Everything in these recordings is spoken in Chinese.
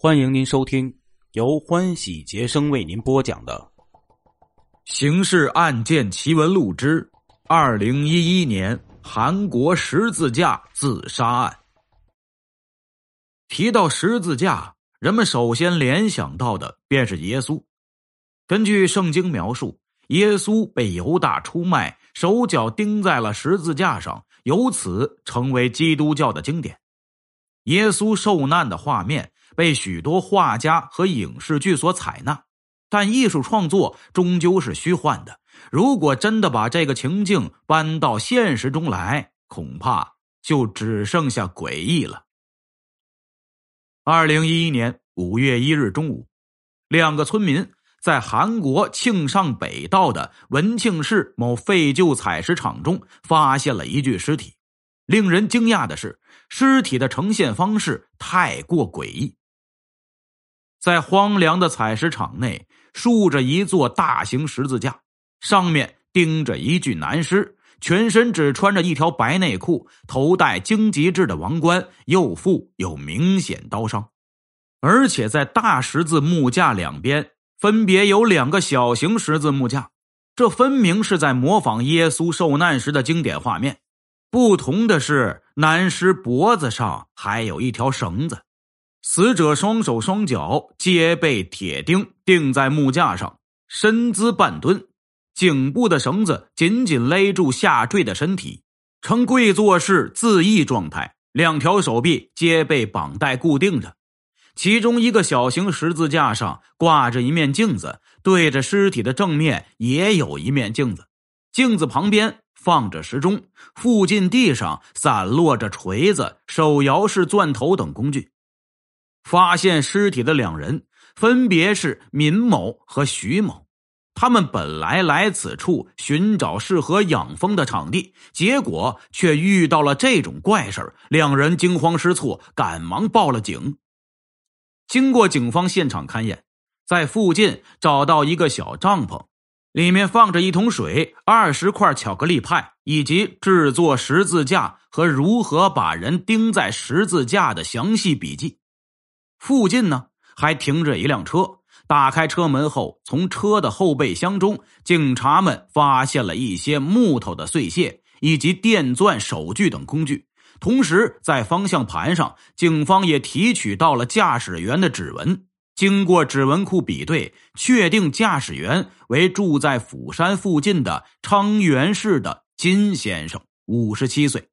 欢迎您收听由欢喜杰生为您播讲的《刑事案件奇闻录之二零一一年韩国十字架自杀案》。提到十字架，人们首先联想到的便是耶稣。根据圣经描述，耶稣被犹大出卖，手脚钉在了十字架上，由此成为基督教的经典。耶稣受难的画面。被许多画家和影视剧所采纳，但艺术创作终究是虚幻的。如果真的把这个情境搬到现实中来，恐怕就只剩下诡异了。二零一一年五月一日中午，两个村民在韩国庆尚北道的文庆市某废旧采石场中发现了一具尸体。令人惊讶的是，尸体的呈现方式太过诡异。在荒凉的采石场内，竖着一座大型十字架，上面钉着一具男尸，全身只穿着一条白内裤，头戴荆棘制的王冠，右腹有明显刀伤，而且在大十字木架两边分别有两个小型十字木架，这分明是在模仿耶稣受难时的经典画面。不同的是，男尸脖子上还有一条绳子。死者双手双脚皆被铁钉钉在木架上，身姿半蹲，颈部的绳子紧紧勒住下坠的身体，呈跪坐式自缢状态。两条手臂皆被绑带固定着，其中一个小型十字架上挂着一面镜子，对着尸体的正面也有一面镜子，镜子旁边放着时钟，附近地上散落着锤子、手摇式钻头等工具。发现尸体的两人分别是闵某和徐某，他们本来来此处寻找适合养蜂的场地，结果却遇到了这种怪事两人惊慌失措，赶忙报了警。经过警方现场勘验，在附近找到一个小帐篷，里面放着一桶水、二十块巧克力派，以及制作十字架和如何把人钉在十字架的详细笔记。附近呢，还停着一辆车。打开车门后，从车的后备箱中，警察们发现了一些木头的碎屑以及电钻、手锯等工具。同时，在方向盘上，警方也提取到了驾驶员的指纹。经过指纹库比对，确定驾驶员为住在釜山附近的昌原市的金先生，五十七岁。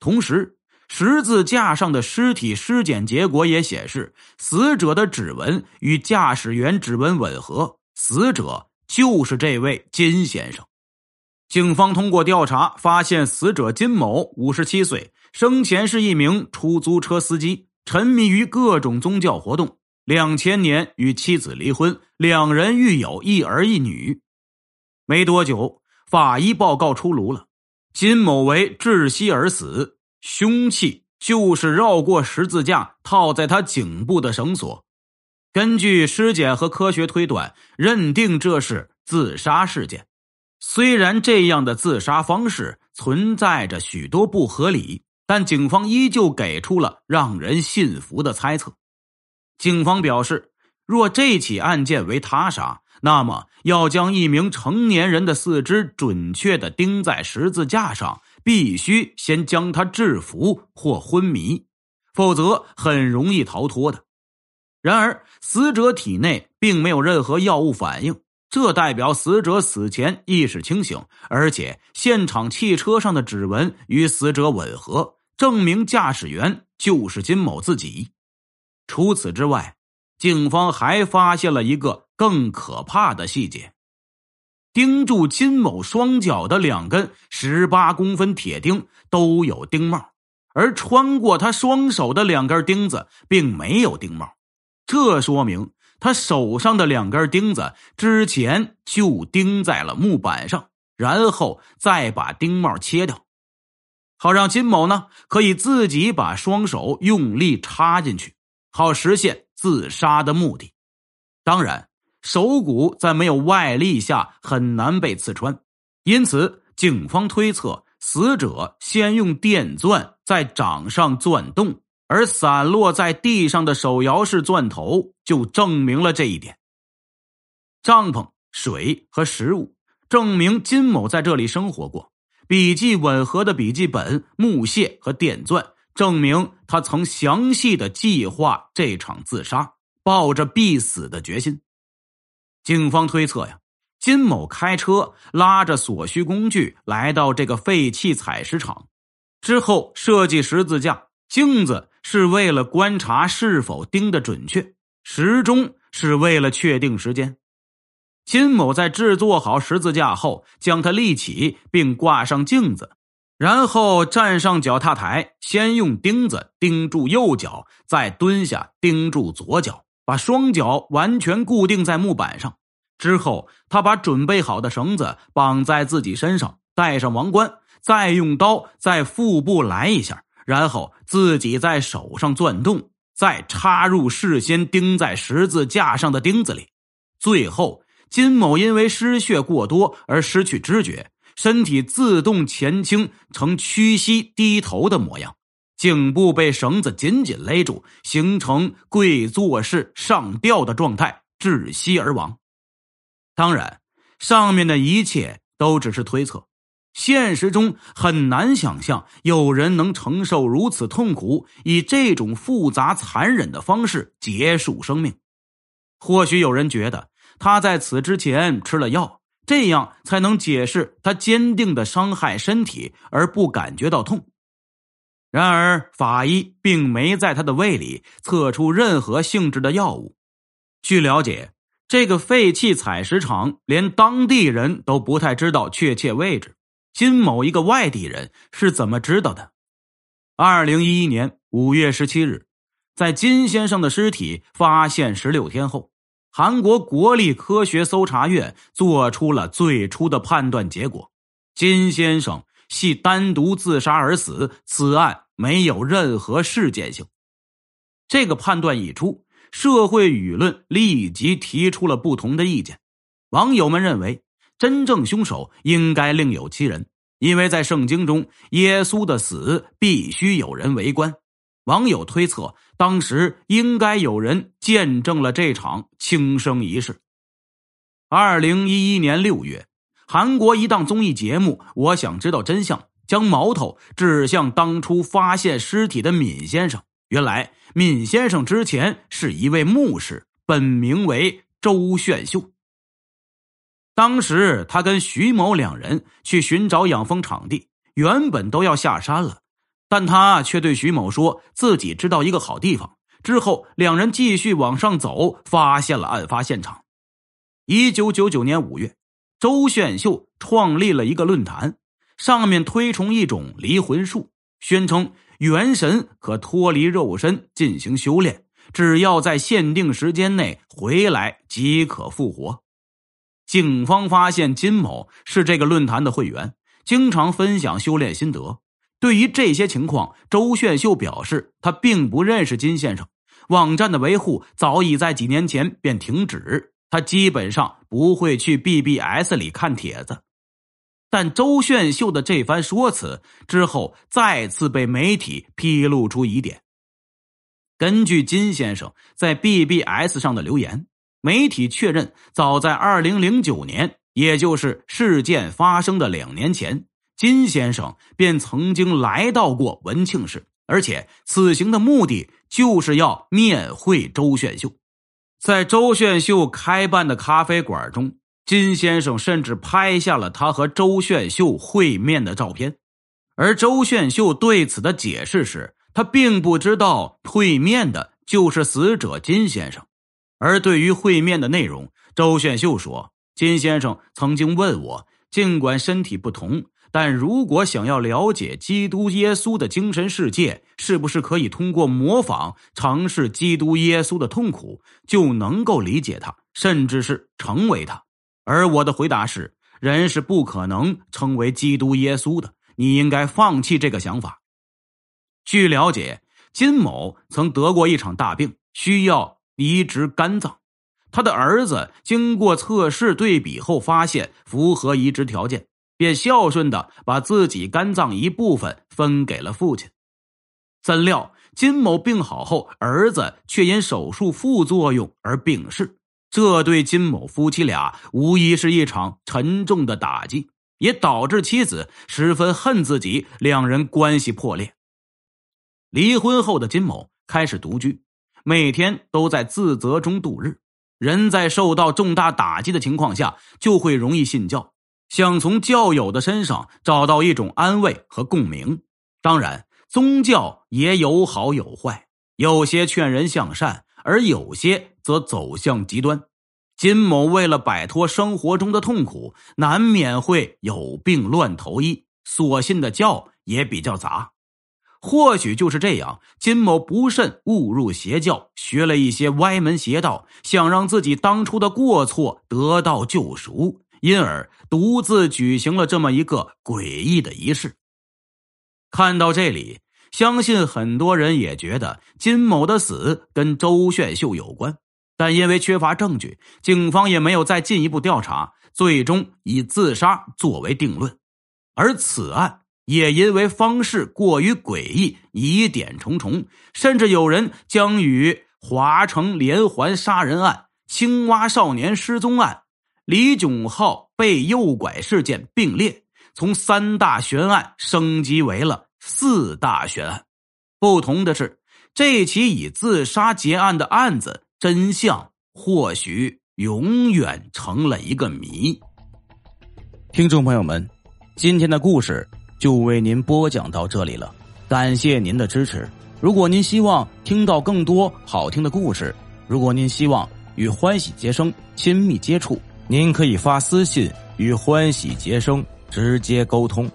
同时。十字架上的尸体尸检结果也显示，死者的指纹与驾驶员指纹吻合，死者就是这位金先生。警方通过调查发现，死者金某五十七岁，生前是一名出租车司机，沉迷于各种宗教活动。两千年与妻子离婚，两人育有一儿一女。没多久，法医报告出炉了，金某为窒息而死。凶器就是绕过十字架套在他颈部的绳索。根据尸检和科学推断，认定这是自杀事件。虽然这样的自杀方式存在着许多不合理，但警方依旧给出了让人信服的猜测。警方表示，若这起案件为他杀，那么要将一名成年人的四肢准确的钉在十字架上。必须先将他制服或昏迷，否则很容易逃脱的。然而，死者体内并没有任何药物反应，这代表死者死前意识清醒，而且现场汽车上的指纹与死者吻合，证明驾驶员就是金某自己。除此之外，警方还发现了一个更可怕的细节。钉住金某双脚的两根十八公分铁钉都有钉帽，而穿过他双手的两根钉子并没有钉帽，这说明他手上的两根钉子之前就钉在了木板上，然后再把钉帽切掉，好让金某呢可以自己把双手用力插进去，好实现自杀的目的。当然。手骨在没有外力下很难被刺穿，因此警方推测死者先用电钻在掌上钻洞，而散落在地上的手摇式钻头就证明了这一点。帐篷、水和食物证明金某在这里生活过。笔记吻合的笔记本、木屑和电钻证明他曾详细的计划这场自杀，抱着必死的决心。警方推测呀，金某开车拉着所需工具来到这个废弃采石场，之后设计十字架。镜子是为了观察是否钉得准确，时钟是为了确定时间。金某在制作好十字架后，将它立起并挂上镜子，然后站上脚踏台，先用钉子钉住右脚，再蹲下钉住左脚，把双脚完全固定在木板上。之后，他把准备好的绳子绑在自己身上，戴上王冠，再用刀在腹部来一下。然后自己在手上钻洞，再插入事先钉在十字架上的钉子里。最后，金某因为失血过多而失去知觉，身体自动前倾成屈膝低头的模样，颈部被绳子紧紧勒住，形成跪坐式上吊的状态，窒息而亡。当然，上面的一切都只是推测。现实中很难想象有人能承受如此痛苦，以这种复杂残忍的方式结束生命。或许有人觉得他在此之前吃了药，这样才能解释他坚定的伤害身体而不感觉到痛。然而，法医并没在他的胃里测出任何性质的药物。据了解，这个废弃采石场连当地人都不太知道确切位置。金某一个外地人是怎么知道的？二零一一年五月十七日，在金先生的尸体发现十六天后，韩国国立科学搜查院做出了最初的判断结果：金先生系单独自杀而死，此案没有任何事件性。这个判断一出，社会舆论立即提出了不同的意见，网友们认为。真正凶手应该另有其人，因为在圣经中，耶稣的死必须有人围观。网友推测，当时应该有人见证了这场轻生仪式。二零一一年六月，韩国一档综艺节目《我想知道真相》将矛头指向当初发现尸体的闵先生。原来，闵先生之前是一位牧师，本名为周炫秀。当时他跟徐某两人去寻找养蜂场地，原本都要下山了，但他却对徐某说自己知道一个好地方。之后两人继续往上走，发现了案发现场。一九九九年五月，周炫秀创立了一个论坛，上面推崇一种离魂术，宣称元神可脱离肉身进行修炼，只要在限定时间内回来即可复活。警方发现金某是这个论坛的会员，经常分享修炼心得。对于这些情况，周炫秀表示他并不认识金先生，网站的维护早已在几年前便停止，他基本上不会去 BBS 里看帖子。但周炫秀的这番说辞之后，再次被媒体披露出疑点。根据金先生在 BBS 上的留言。媒体确认，早在二零零九年，也就是事件发生的两年前，金先生便曾经来到过文庆市，而且此行的目的就是要面会周炫秀。在周炫秀开办的咖啡馆中，金先生甚至拍下了他和周炫秀会面的照片。而周炫秀对此的解释是，他并不知道会面的就是死者金先生。而对于会面的内容，周炫秀说：“金先生曾经问我，尽管身体不同，但如果想要了解基督耶稣的精神世界，是不是可以通过模仿尝试基督耶稣的痛苦，就能够理解他，甚至是成为他？而我的回答是：人是不可能成为基督耶稣的，你应该放弃这个想法。”据了解，金某曾得过一场大病，需要。移植肝脏，他的儿子经过测试对比后发现符合移植条件，便孝顺的把自己肝脏一部分分给了父亲。怎料金某病好后，儿子却因手术副作用而病逝，这对金某夫妻俩无疑是一场沉重的打击，也导致妻子十分恨自己，两人关系破裂。离婚后的金某开始独居，每天都在自责中度日。人在受到重大打击的情况下，就会容易信教，想从教友的身上找到一种安慰和共鸣。当然，宗教也有好有坏，有些劝人向善，而有些则走向极端。金某为了摆脱生活中的痛苦，难免会有病乱投医，所信的教也比较杂。或许就是这样，金某不慎误入邪教，学了一些歪门邪道，想让自己当初的过错得到救赎，因而独自举行了这么一个诡异的仪式。看到这里，相信很多人也觉得金某的死跟周炫秀有关，但因为缺乏证据，警方也没有再进一步调查，最终以自杀作为定论。而此案。也因为方式过于诡异，疑点重重，甚至有人将与华城连环杀人案、青蛙少年失踪案、李炯浩被诱拐事件并列，从三大悬案升级为了四大悬案。不同的是，这起以自杀结案的案子真相或许永远成了一个谜。听众朋友们，今天的故事。就为您播讲到这里了，感谢您的支持。如果您希望听到更多好听的故事，如果您希望与欢喜杰生亲密接触，您可以发私信与欢喜杰生直接沟通。